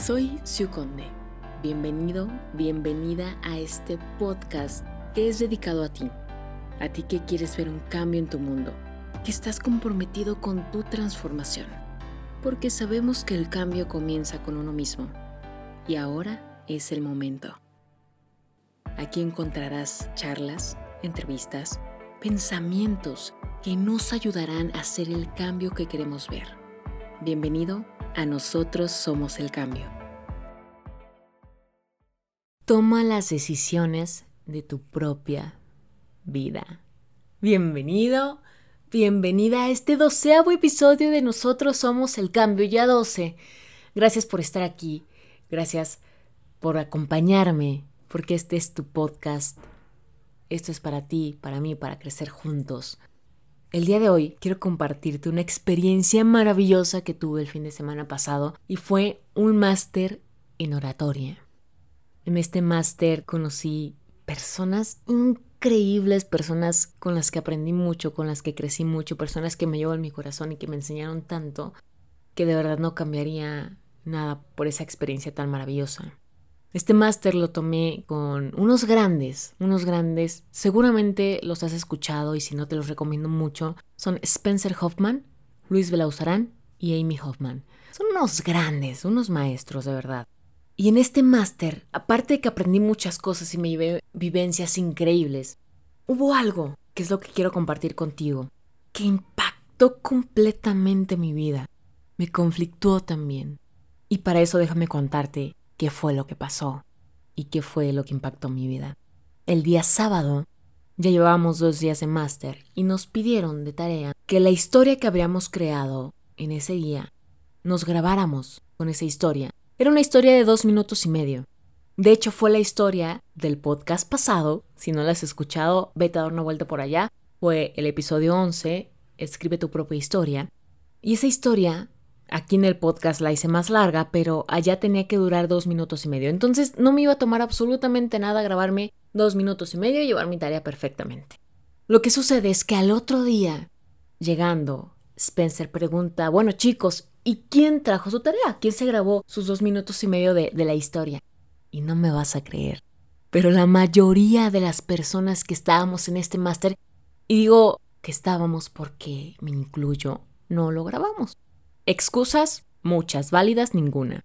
Soy Siu Conde. Bienvenido, bienvenida a este podcast que es dedicado a ti. A ti que quieres ver un cambio en tu mundo, que estás comprometido con tu transformación. Porque sabemos que el cambio comienza con uno mismo. Y ahora es el momento. Aquí encontrarás charlas, entrevistas, pensamientos que nos ayudarán a hacer el cambio que queremos ver. Bienvenido a Nosotros Somos el Cambio. Toma las decisiones de tu propia vida. Bienvenido, bienvenida a este doceavo episodio de Nosotros Somos el Cambio, ya doce. Gracias por estar aquí, gracias por acompañarme, porque este es tu podcast. Esto es para ti, para mí, para crecer juntos. El día de hoy quiero compartirte una experiencia maravillosa que tuve el fin de semana pasado y fue un máster en oratoria. En este máster conocí personas increíbles, personas con las que aprendí mucho, con las que crecí mucho, personas que me llevo en mi corazón y que me enseñaron tanto que de verdad no cambiaría nada por esa experiencia tan maravillosa. Este máster lo tomé con unos grandes, unos grandes, seguramente los has escuchado y si no te los recomiendo mucho, son Spencer Hoffman, Luis Belauzarán y Amy Hoffman. Son unos grandes, unos maestros de verdad. Y en este máster, aparte de que aprendí muchas cosas y me llevé vivencias increíbles, hubo algo, que es lo que quiero compartir contigo, que impactó completamente mi vida. Me conflictuó también. Y para eso déjame contarte qué fue lo que pasó y qué fue lo que impactó mi vida. El día sábado ya llevábamos dos días de máster y nos pidieron de tarea que la historia que habríamos creado en ese día nos grabáramos con esa historia. Era una historia de dos minutos y medio. De hecho, fue la historia del podcast pasado. Si no la has escuchado, vete a dar una vuelta por allá. Fue el episodio 11, Escribe tu propia historia. Y esa historia Aquí en el podcast la hice más larga, pero allá tenía que durar dos minutos y medio. Entonces no me iba a tomar absolutamente nada grabarme dos minutos y medio y llevar mi tarea perfectamente. Lo que sucede es que al otro día, llegando, Spencer pregunta, bueno chicos, ¿y quién trajo su tarea? ¿Quién se grabó sus dos minutos y medio de, de la historia? Y no me vas a creer. Pero la mayoría de las personas que estábamos en este máster, y digo que estábamos porque me incluyo, no lo grabamos. Excusas, muchas, válidas, ninguna.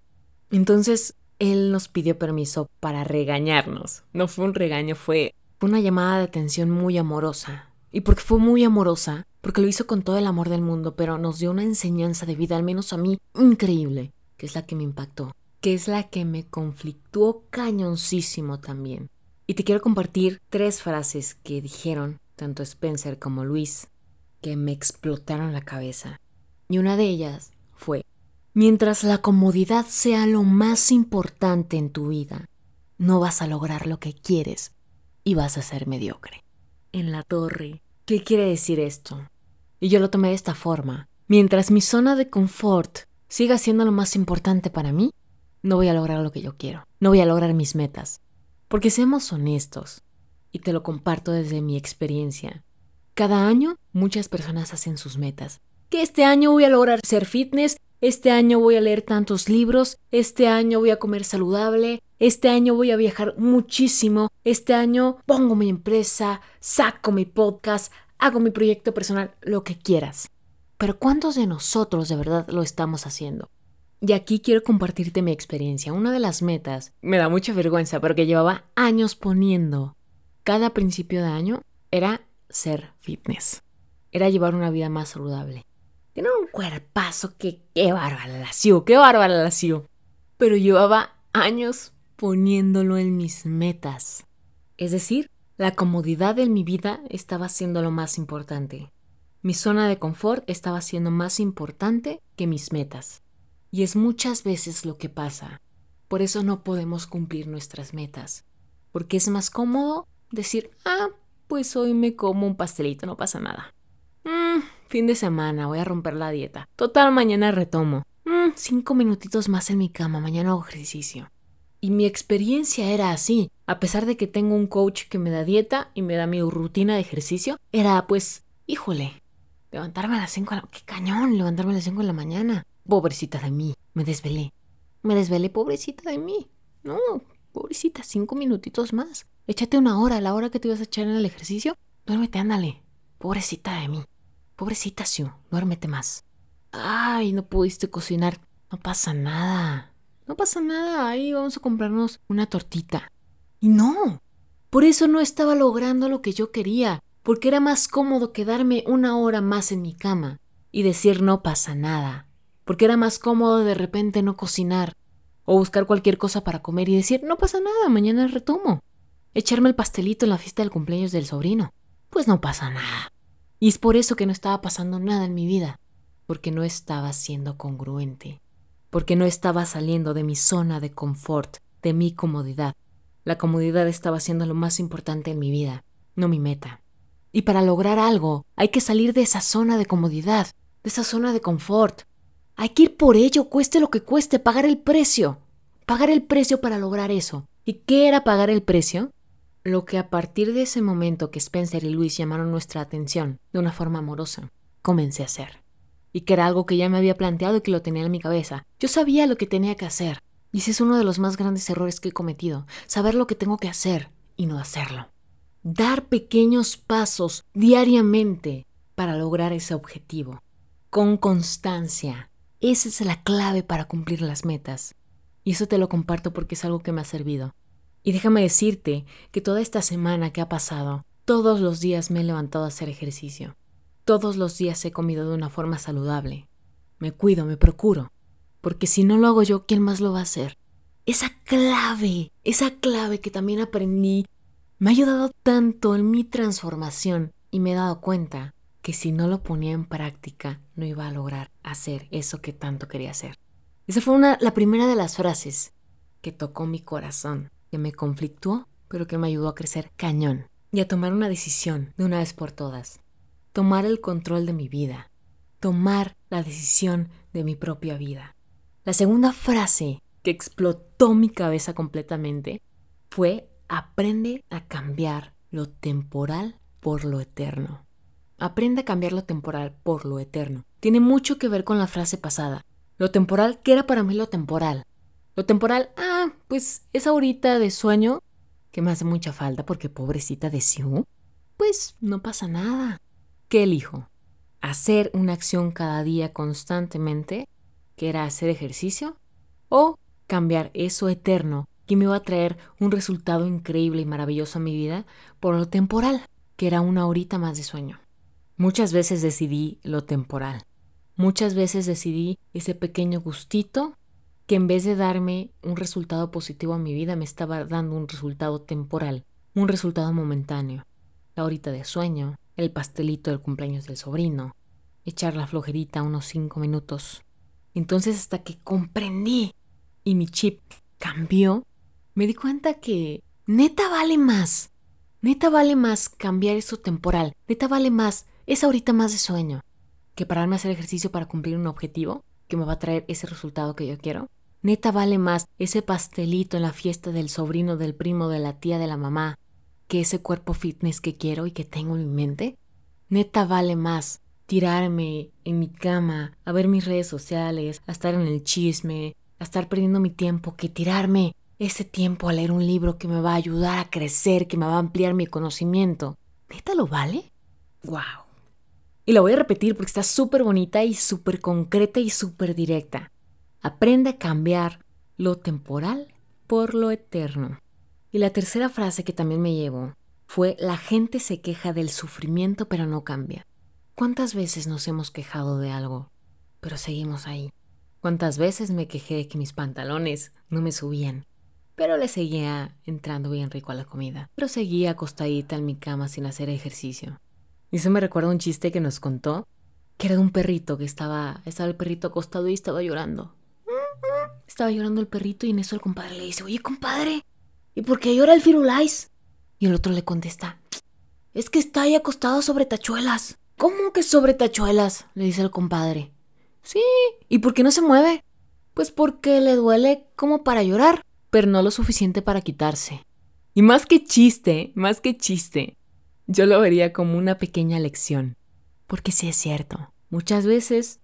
Entonces, él nos pidió permiso para regañarnos. No fue un regaño, fue una llamada de atención muy amorosa. Y porque fue muy amorosa, porque lo hizo con todo el amor del mundo, pero nos dio una enseñanza de vida, al menos a mí, increíble, que es la que me impactó, que es la que me conflictuó cañoncísimo también. Y te quiero compartir tres frases que dijeron tanto Spencer como Luis, que me explotaron la cabeza. Y una de ellas fue, mientras la comodidad sea lo más importante en tu vida, no vas a lograr lo que quieres y vas a ser mediocre. En la torre. ¿Qué quiere decir esto? Y yo lo tomé de esta forma. Mientras mi zona de confort siga siendo lo más importante para mí, no voy a lograr lo que yo quiero. No voy a lograr mis metas. Porque seamos honestos, y te lo comparto desde mi experiencia. Cada año muchas personas hacen sus metas, este año voy a lograr ser fitness, este año voy a leer tantos libros, este año voy a comer saludable, este año voy a viajar muchísimo, este año pongo mi empresa, saco mi podcast, hago mi proyecto personal, lo que quieras. Pero ¿cuántos de nosotros de verdad lo estamos haciendo? Y aquí quiero compartirte mi experiencia. Una de las metas, me da mucha vergüenza, pero que llevaba años poniendo cada principio de año, era ser fitness. Era llevar una vida más saludable. Tiene un cuerpazo que qué bárbara la qué bárbara. Pero llevaba años poniéndolo en mis metas. Es decir, la comodidad de mi vida estaba siendo lo más importante. Mi zona de confort estaba siendo más importante que mis metas. Y es muchas veces lo que pasa. Por eso no podemos cumplir nuestras metas. Porque es más cómodo decir, ah, pues hoy me como un pastelito, no pasa nada. Fin de semana, voy a romper la dieta. Total, mañana retomo. Mm, cinco minutitos más en mi cama, mañana hago ejercicio. Y mi experiencia era así. A pesar de que tengo un coach que me da dieta y me da mi rutina de ejercicio, era pues, híjole, levantarme a las 5 la... ¡Qué cañón! Levantarme a las 5 de la mañana. Pobrecita de mí, me desvelé. me desvelé, pobrecita de mí. No, pobrecita, cinco minutitos más. Échate una hora, la hora que te ibas a echar en el ejercicio. Duérmete, ándale. Pobrecita de mí. Pobrecita, Sue, duérmete más. Ay, no pudiste cocinar. No pasa nada. No pasa nada. Ahí vamos a comprarnos una tortita. Y no. Por eso no estaba logrando lo que yo quería. Porque era más cómodo quedarme una hora más en mi cama y decir no pasa nada. Porque era más cómodo de repente no cocinar o buscar cualquier cosa para comer y decir no pasa nada, mañana retomo. Echarme el pastelito en la fiesta del cumpleaños del sobrino. Pues no pasa nada. Y es por eso que no estaba pasando nada en mi vida, porque no estaba siendo congruente, porque no estaba saliendo de mi zona de confort, de mi comodidad. La comodidad estaba siendo lo más importante en mi vida, no mi meta. Y para lograr algo hay que salir de esa zona de comodidad, de esa zona de confort. Hay que ir por ello, cueste lo que cueste, pagar el precio. Pagar el precio para lograr eso. ¿Y qué era pagar el precio? Lo que a partir de ese momento que Spencer y Luis llamaron nuestra atención de una forma amorosa, comencé a hacer. Y que era algo que ya me había planteado y que lo tenía en mi cabeza. Yo sabía lo que tenía que hacer. Y ese es uno de los más grandes errores que he cometido. Saber lo que tengo que hacer y no hacerlo. Dar pequeños pasos diariamente para lograr ese objetivo. Con constancia. Esa es la clave para cumplir las metas. Y eso te lo comparto porque es algo que me ha servido. Y déjame decirte que toda esta semana que ha pasado, todos los días me he levantado a hacer ejercicio. Todos los días he comido de una forma saludable. Me cuido, me procuro. Porque si no lo hago yo, ¿quién más lo va a hacer? Esa clave, esa clave que también aprendí, me ha ayudado tanto en mi transformación y me he dado cuenta que si no lo ponía en práctica, no iba a lograr hacer eso que tanto quería hacer. Esa fue una, la primera de las frases que tocó mi corazón que me conflictuó, pero que me ayudó a crecer cañón y a tomar una decisión de una vez por todas. Tomar el control de mi vida. Tomar la decisión de mi propia vida. La segunda frase que explotó mi cabeza completamente fue aprende a cambiar lo temporal por lo eterno. Aprende a cambiar lo temporal por lo eterno. Tiene mucho que ver con la frase pasada. Lo temporal, ¿qué era para mí lo temporal? Lo temporal, ah, pues es ahorita de sueño, que me hace mucha falta porque pobrecita de Sue. Pues no pasa nada. ¿Qué elijo? ¿Hacer una acción cada día constantemente, que era hacer ejercicio? ¿O cambiar eso eterno que me iba a traer un resultado increíble y maravilloso a mi vida por lo temporal, que era una horita más de sueño? Muchas veces decidí lo temporal. Muchas veces decidí ese pequeño gustito que en vez de darme un resultado positivo a mi vida, me estaba dando un resultado temporal, un resultado momentáneo. La horita de sueño, el pastelito del cumpleaños del sobrino, echar la flojerita unos cinco minutos. Entonces hasta que comprendí y mi chip cambió, me di cuenta que neta vale más. Neta vale más cambiar eso temporal. Neta vale más esa horita más de sueño que pararme a hacer ejercicio para cumplir un objetivo que me va a traer ese resultado que yo quiero. Neta vale más ese pastelito en la fiesta del sobrino, del primo, de la tía, de la mamá, que ese cuerpo fitness que quiero y que tengo en mi mente. Neta vale más tirarme en mi cama a ver mis redes sociales, a estar en el chisme, a estar perdiendo mi tiempo, que tirarme ese tiempo a leer un libro que me va a ayudar a crecer, que me va a ampliar mi conocimiento. ¿Neta lo vale? ¡Wow! Y la voy a repetir porque está súper bonita y súper concreta y súper directa. Aprende a cambiar lo temporal por lo eterno. Y la tercera frase que también me llevó fue la gente se queja del sufrimiento pero no cambia. ¿Cuántas veces nos hemos quejado de algo, pero seguimos ahí? ¿Cuántas veces me quejé de que mis pantalones no me subían, pero le seguía entrando bien rico a la comida, pero seguía acostadita en mi cama sin hacer ejercicio? Y eso me recuerda un chiste que nos contó, que era de un perrito que estaba, estaba el perrito acostado y estaba llorando. Estaba llorando el perrito y en eso el compadre le dice, oye compadre, ¿y por qué llora el firulais? Y el otro le contesta, es que está ahí acostado sobre tachuelas. ¿Cómo que sobre tachuelas? le dice el compadre. Sí, ¿y por qué no se mueve? Pues porque le duele como para llorar, pero no lo suficiente para quitarse. Y más que chiste, más que chiste, yo lo vería como una pequeña lección. Porque sí es cierto, muchas veces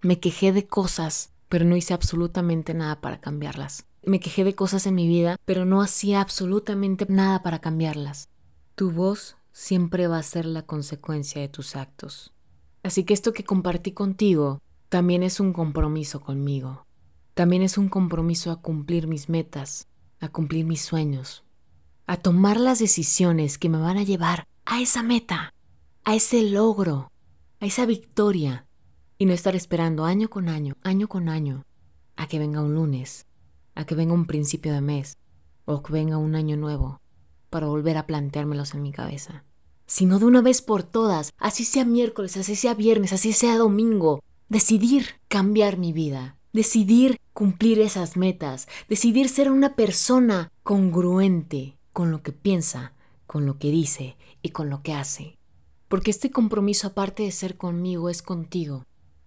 me quejé de cosas pero no hice absolutamente nada para cambiarlas. Me quejé de cosas en mi vida, pero no hacía absolutamente nada para cambiarlas. Tu voz siempre va a ser la consecuencia de tus actos. Así que esto que compartí contigo también es un compromiso conmigo. También es un compromiso a cumplir mis metas, a cumplir mis sueños, a tomar las decisiones que me van a llevar a esa meta, a ese logro, a esa victoria, y no estar esperando año con año, año con año, a que venga un lunes, a que venga un principio de mes, o que venga un año nuevo, para volver a planteármelos en mi cabeza. Sino de una vez por todas, así sea miércoles, así sea viernes, así sea domingo, decidir cambiar mi vida, decidir cumplir esas metas, decidir ser una persona congruente con lo que piensa, con lo que dice y con lo que hace. Porque este compromiso, aparte de ser conmigo, es contigo.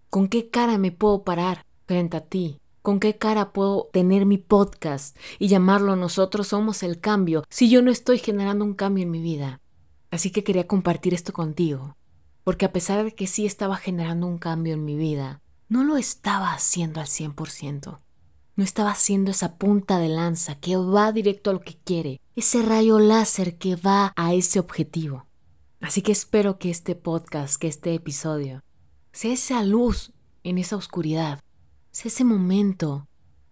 ¿Con qué cara me puedo parar frente a ti? ¿Con qué cara puedo tener mi podcast y llamarlo Nosotros somos el cambio si yo no estoy generando un cambio en mi vida? Así que quería compartir esto contigo, porque a pesar de que sí estaba generando un cambio en mi vida, no lo estaba haciendo al 100%. No estaba haciendo esa punta de lanza que va directo a lo que quiere, ese rayo láser que va a ese objetivo. Así que espero que este podcast, que este episodio, sea esa luz en esa oscuridad, sea ese momento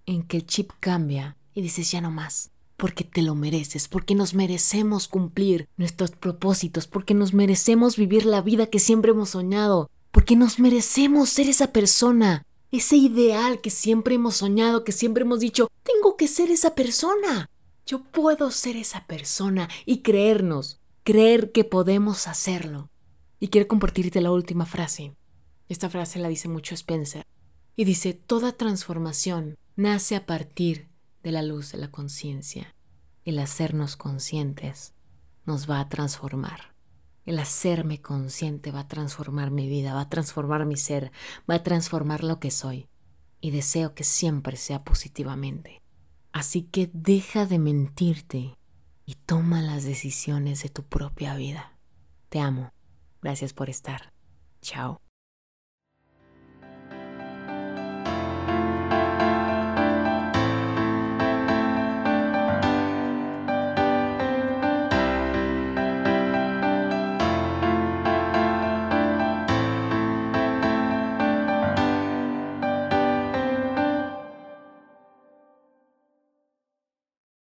en que el chip cambia y dices ya no más, porque te lo mereces, porque nos merecemos cumplir nuestros propósitos, porque nos merecemos vivir la vida que siempre hemos soñado, porque nos merecemos ser esa persona, ese ideal que siempre hemos soñado, que siempre hemos dicho, tengo que ser esa persona. Yo puedo ser esa persona y creernos, creer que podemos hacerlo. Y quiero compartirte la última frase. Esta frase la dice mucho Spencer. Y dice, toda transformación nace a partir de la luz de la conciencia. El hacernos conscientes nos va a transformar. El hacerme consciente va a transformar mi vida, va a transformar mi ser, va a transformar lo que soy. Y deseo que siempre sea positivamente. Así que deja de mentirte y toma las decisiones de tu propia vida. Te amo. Gracias por estar. Chao.